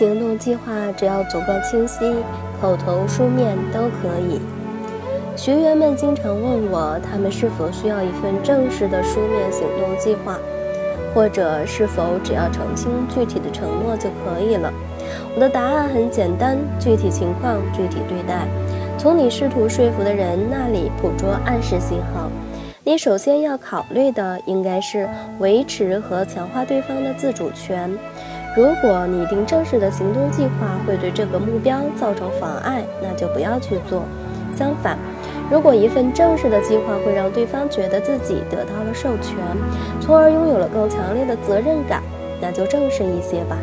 行动计划只要足够清晰，口头、书面都可以。学员们经常问我，他们是否需要一份正式的书面行动计划，或者是否只要澄清具体的承诺就可以了？我的答案很简单：具体情况具体对待。从你试图说服的人那里捕捉暗示信号。你首先要考虑的应该是维持和强化对方的自主权。如果拟定正式的行动计划会对这个目标造成妨碍，那就不要去做。相反，如果一份正式的计划会让对方觉得自己得到了授权，从而拥有了更强烈的责任感，那就正式一些吧。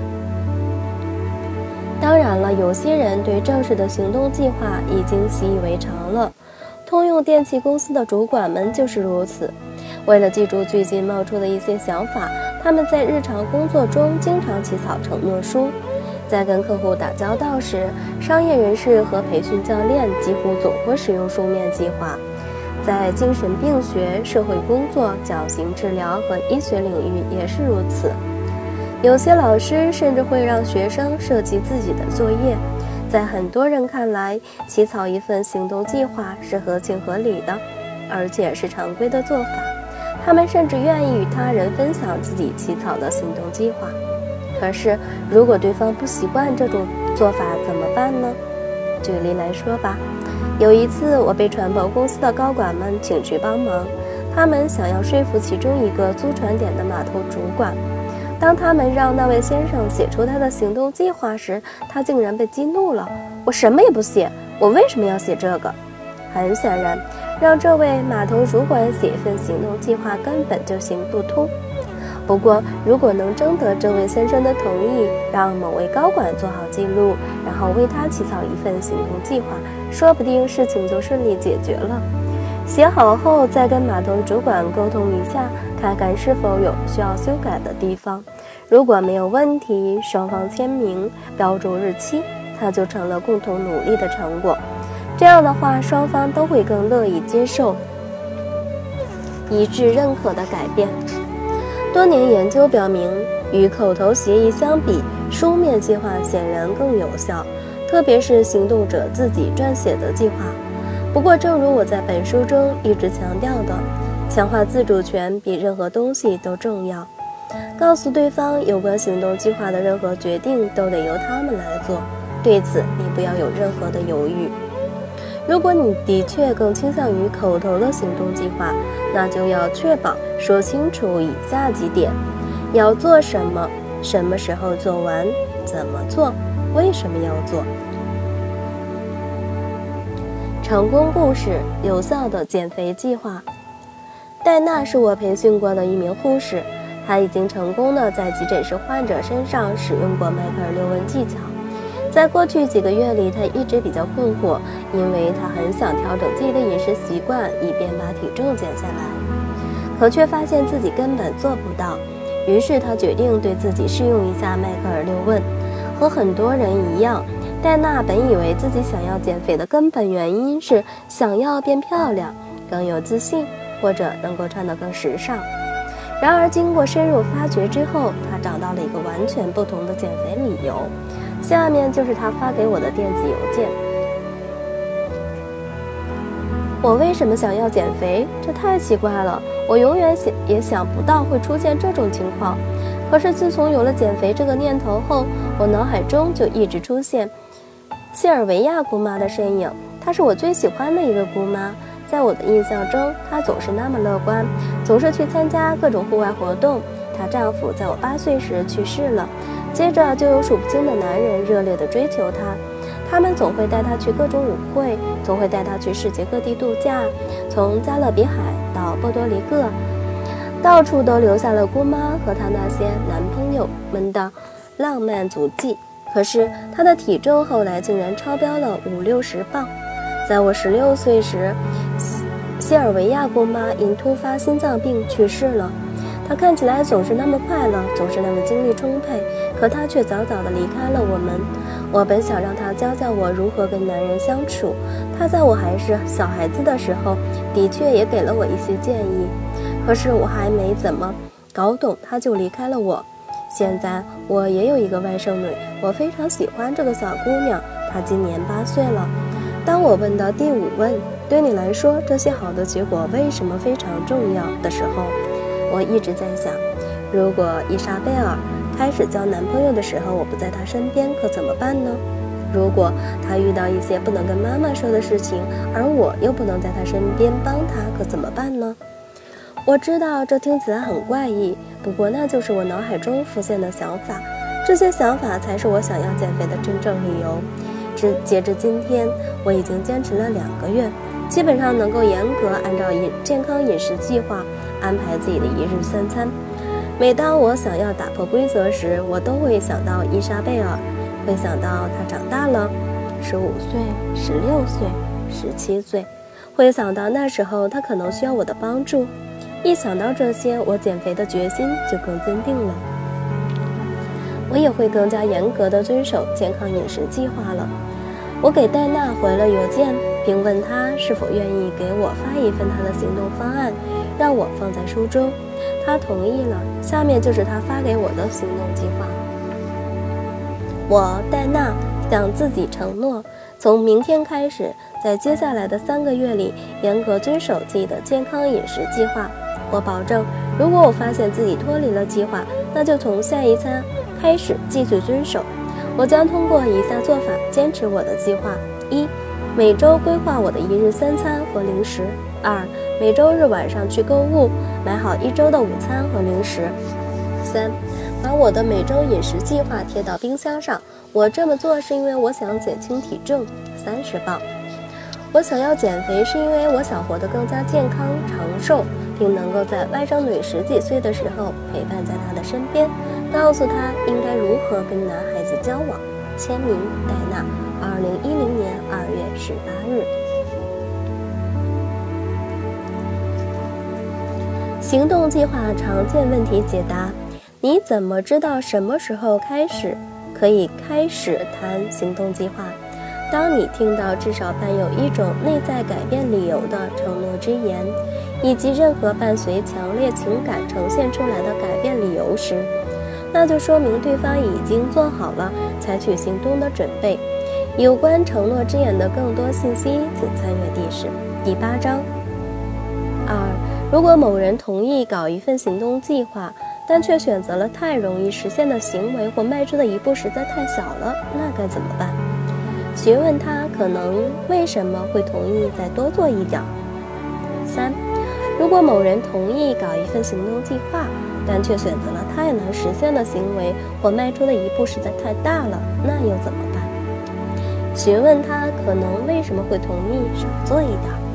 当然了，有些人对正式的行动计划已经习以为常了。通用电气公司的主管们就是如此。为了记住最近冒出的一些想法，他们在日常工作中经常起草承诺书。在跟客户打交道时，商业人士和培训教练几乎总会使用书面计划。在精神病学、社会工作、矫形治疗和医学领域也是如此。有些老师甚至会让学生设计自己的作业，在很多人看来，起草一份行动计划是合情合理的，而且是常规的做法。他们甚至愿意与他人分享自己起草的行动计划。可是，如果对方不习惯这种做法，怎么办呢？举例来说吧，有一次我被船舶公司的高管们请去帮忙，他们想要说服其中一个租船点的码头主管。当他们让那位先生写出他的行动计划时，他竟然被激怒了。我什么也不写，我为什么要写这个？很显然，让这位码头主管写一份行动计划根本就行不通。不过，如果能征得这位先生的同意，让某位高管做好记录，然后为他起草一份行动计划，说不定事情就顺利解决了。写好后，再跟码头主管沟通一下，看看是否有需要修改的地方。如果没有问题，双方签名、标注日期，它就成了共同努力的成果。这样的话，双方都会更乐意接受一致认可的改变。多年研究表明，与口头协议相比，书面计划显然更有效，特别是行动者自己撰写的计划。不过，正如我在本书中一直强调的，强化自主权比任何东西都重要。告诉对方有关行动计划的任何决定都得由他们来做，对此你不要有任何的犹豫。如果你的确更倾向于口头的行动计划，那就要确保说清楚以下几点：要做什么，什么时候做完，怎么做，为什么要做。成功故事，有效的减肥计划。戴娜是我培训过的一名护士，她已经成功的在急诊室患者身上使用过迈克尔六问技巧。在过去几个月里，她一直比较困惑，因为她很想调整自己的饮食习惯，以便把体重减下来，可却发现自己根本做不到。于是她决定对自己试用一下迈克尔六问。和很多人一样。戴娜本以为自己想要减肥的根本原因是想要变漂亮、更有自信，或者能够穿得更时尚。然而，经过深入发掘之后，她找到了一个完全不同的减肥理由。下面就是她发给我的电子邮件：我为什么想要减肥？这太奇怪了！我永远想也想不到会出现这种情况。可是自从有了减肥这个念头后，我脑海中就一直出现。塞尔维亚姑妈的身影，她是我最喜欢的一个姑妈。在我的印象中，她总是那么乐观，总是去参加各种户外活动。她丈夫在我八岁时去世了，接着就有数不清的男人热烈地追求她。他们总会带她去各种舞会，总会带她去世界各地度假，从加勒比海到波多黎各，到处都留下了姑妈和她那些男朋友们的浪漫足迹。可是她的体重后来竟然超标了五六十磅。在我十六岁时，西尔维亚姑妈因突发心脏病去世了。她看起来总是那么快乐，总是那么精力充沛，可她却早早地离开了我们。我本想让她教教我如何跟男人相处。她在我还是小孩子的时候，的确也给了我一些建议。可是我还没怎么搞懂，她就离开了我。现在我也有一个外甥女，我非常喜欢这个小姑娘，她今年八岁了。当我问到第五问，对你来说这些好的结果为什么非常重要的时候，我一直在想，如果伊莎贝尔开始交男朋友的时候我不在她身边，可怎么办呢？如果她遇到一些不能跟妈妈说的事情，而我又不能在她身边帮她，可怎么办呢？我知道这听起来很怪异，不过那就是我脑海中浮现的想法。这些想法才是我想要减肥的真正理由。至截至今天，我已经坚持了两个月，基本上能够严格按照饮健康饮食计划安排自己的一日三餐。每当我想要打破规则时，我都会想到伊莎贝尔，会想到她长大了，十五岁、十六岁、十七岁，会想到那时候她可能需要我的帮助。一想到这些，我减肥的决心就更坚定了。我也会更加严格地遵守健康饮食计划了。我给戴娜回了邮件，并问她是否愿意给我发一份她的行动方案，让我放在书中。他同意了。下面就是他发给我的行动计划。我戴娜向自己承诺，从明天开始，在接下来的三个月里，严格遵守自己的健康饮食计划。我保证，如果我发现自己脱离了计划，那就从下一餐开始继续遵守。我将通过以下做法坚持我的计划：一、每周规划我的一日三餐和零食；二、每周日晚上去购物，买好一周的午餐和零食；三、把我的每周饮食计划贴到冰箱上。我这么做是因为我想减轻体重三十磅。我想要减肥是因为我想活得更加健康长寿。并能够在外甥女十几岁的时候陪伴在她的身边，告诉她应该如何跟男孩子交往。签名：戴娜，二零一零年二月十八日。行动计划常见问题解答：你怎么知道什么时候开始可以开始谈行动计划？当你听到至少伴有一种内在改变理由的承诺之言。以及任何伴随强烈情感呈现出来的改变理由时，那就说明对方已经做好了采取行动的准备。有关承诺之言的更多信息，请参阅第十第八章。二，如果某人同意搞一份行动计划，但却选择了太容易实现的行为或迈出的一步实在太小了，那该怎么办？询问他可能为什么会同意再多做一点。三。如果某人同意搞一份行动计划，但却选择了太难实现的行为或迈出的一步实在太大了，那又怎么办？询问他可能为什么会同意少做一点。